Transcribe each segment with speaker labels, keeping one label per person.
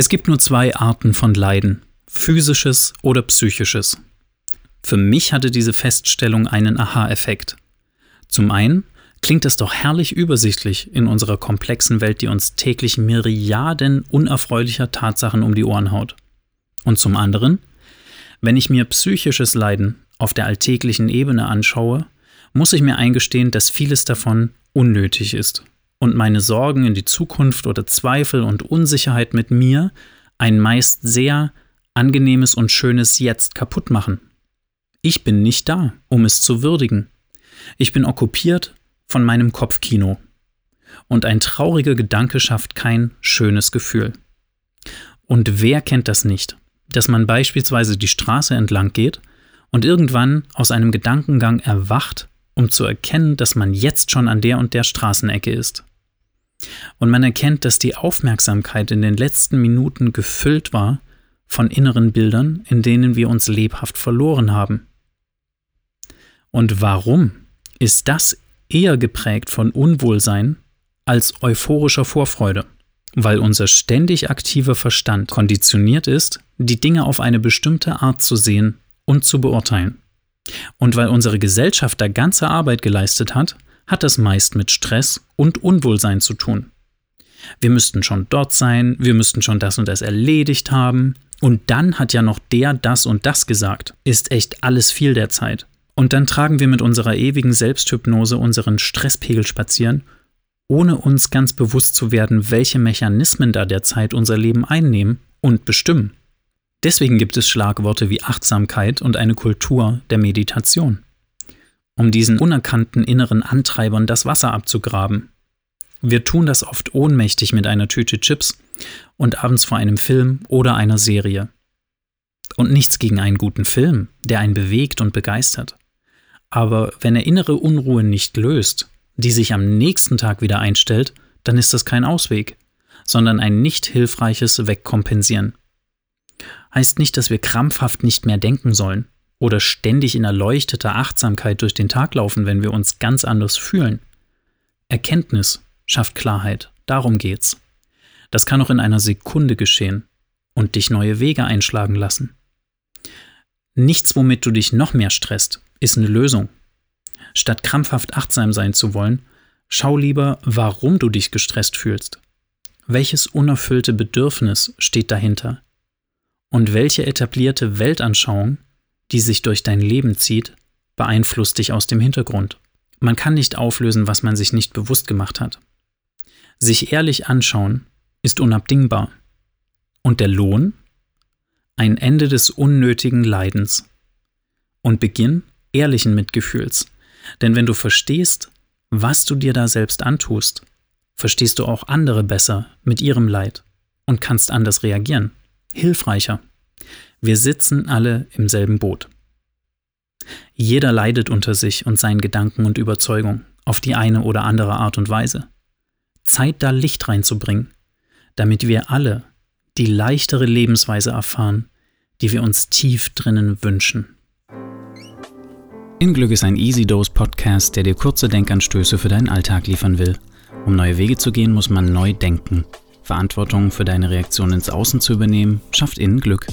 Speaker 1: Es gibt nur zwei Arten von Leiden, physisches oder psychisches. Für mich hatte diese Feststellung einen Aha-Effekt. Zum einen klingt es doch herrlich übersichtlich in unserer komplexen Welt, die uns täglich Myriaden unerfreulicher Tatsachen um die Ohren haut. Und zum anderen, wenn ich mir psychisches Leiden auf der alltäglichen Ebene anschaue, muss ich mir eingestehen, dass vieles davon unnötig ist und meine Sorgen in die Zukunft oder Zweifel und Unsicherheit mit mir ein meist sehr angenehmes und schönes Jetzt kaputt machen. Ich bin nicht da, um es zu würdigen. Ich bin okkupiert von meinem Kopfkino. Und ein trauriger Gedanke schafft kein schönes Gefühl. Und wer kennt das nicht? Dass man beispielsweise die Straße entlang geht und irgendwann aus einem Gedankengang erwacht, um zu erkennen, dass man jetzt schon an der und der Straßenecke ist. Und man erkennt, dass die Aufmerksamkeit in den letzten Minuten gefüllt war von inneren Bildern, in denen wir uns lebhaft verloren haben. Und warum ist das eher geprägt von Unwohlsein als euphorischer Vorfreude? Weil unser ständig aktiver Verstand konditioniert ist, die Dinge auf eine bestimmte Art zu sehen und zu beurteilen. Und weil unsere Gesellschaft da ganze Arbeit geleistet hat, hat das meist mit Stress und Unwohlsein zu tun. Wir müssten schon dort sein, wir müssten schon das und das erledigt haben. Und dann hat ja noch der das und das gesagt. Ist echt alles viel der Zeit. Und dann tragen wir mit unserer ewigen Selbsthypnose unseren Stresspegel spazieren, ohne uns ganz bewusst zu werden, welche Mechanismen da derzeit unser Leben einnehmen und bestimmen. Deswegen gibt es Schlagworte wie Achtsamkeit und eine Kultur der Meditation um diesen unerkannten inneren Antreibern das Wasser abzugraben. Wir tun das oft ohnmächtig mit einer Tüte Chips und abends vor einem Film oder einer Serie. Und nichts gegen einen guten Film, der einen bewegt und begeistert. Aber wenn er innere Unruhe nicht löst, die sich am nächsten Tag wieder einstellt, dann ist das kein Ausweg, sondern ein nicht hilfreiches Wegkompensieren. Heißt nicht, dass wir krampfhaft nicht mehr denken sollen oder ständig in erleuchteter Achtsamkeit durch den Tag laufen, wenn wir uns ganz anders fühlen. Erkenntnis schafft Klarheit, darum geht's. Das kann auch in einer Sekunde geschehen und dich neue Wege einschlagen lassen. Nichts, womit du dich noch mehr stresst, ist eine Lösung. Statt krampfhaft achtsam sein zu wollen, schau lieber, warum du dich gestresst fühlst. Welches unerfüllte Bedürfnis steht dahinter? Und welche etablierte Weltanschauung die sich durch dein Leben zieht, beeinflusst dich aus dem Hintergrund. Man kann nicht auflösen, was man sich nicht bewusst gemacht hat. Sich ehrlich anschauen ist unabdingbar. Und der Lohn? Ein Ende des unnötigen Leidens. Und Beginn ehrlichen Mitgefühls. Denn wenn du verstehst, was du dir da selbst antust, verstehst du auch andere besser mit ihrem Leid und kannst anders reagieren. Hilfreicher. Wir sitzen alle im selben Boot. Jeder leidet unter sich und seinen Gedanken und Überzeugungen auf die eine oder andere Art und Weise. Zeit da Licht reinzubringen, damit wir alle die leichtere Lebensweise erfahren, die wir uns tief drinnen wünschen. Inglück ist ein Easy Dose Podcast, der dir kurze Denkanstöße für deinen Alltag liefern will. Um neue Wege zu gehen, muss man neu denken. Verantwortung für deine Reaktion ins Außen zu übernehmen, schafft innen Glück.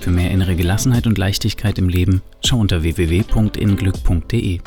Speaker 1: Für mehr innere Gelassenheit und Leichtigkeit im Leben schau unter www.inglück.de.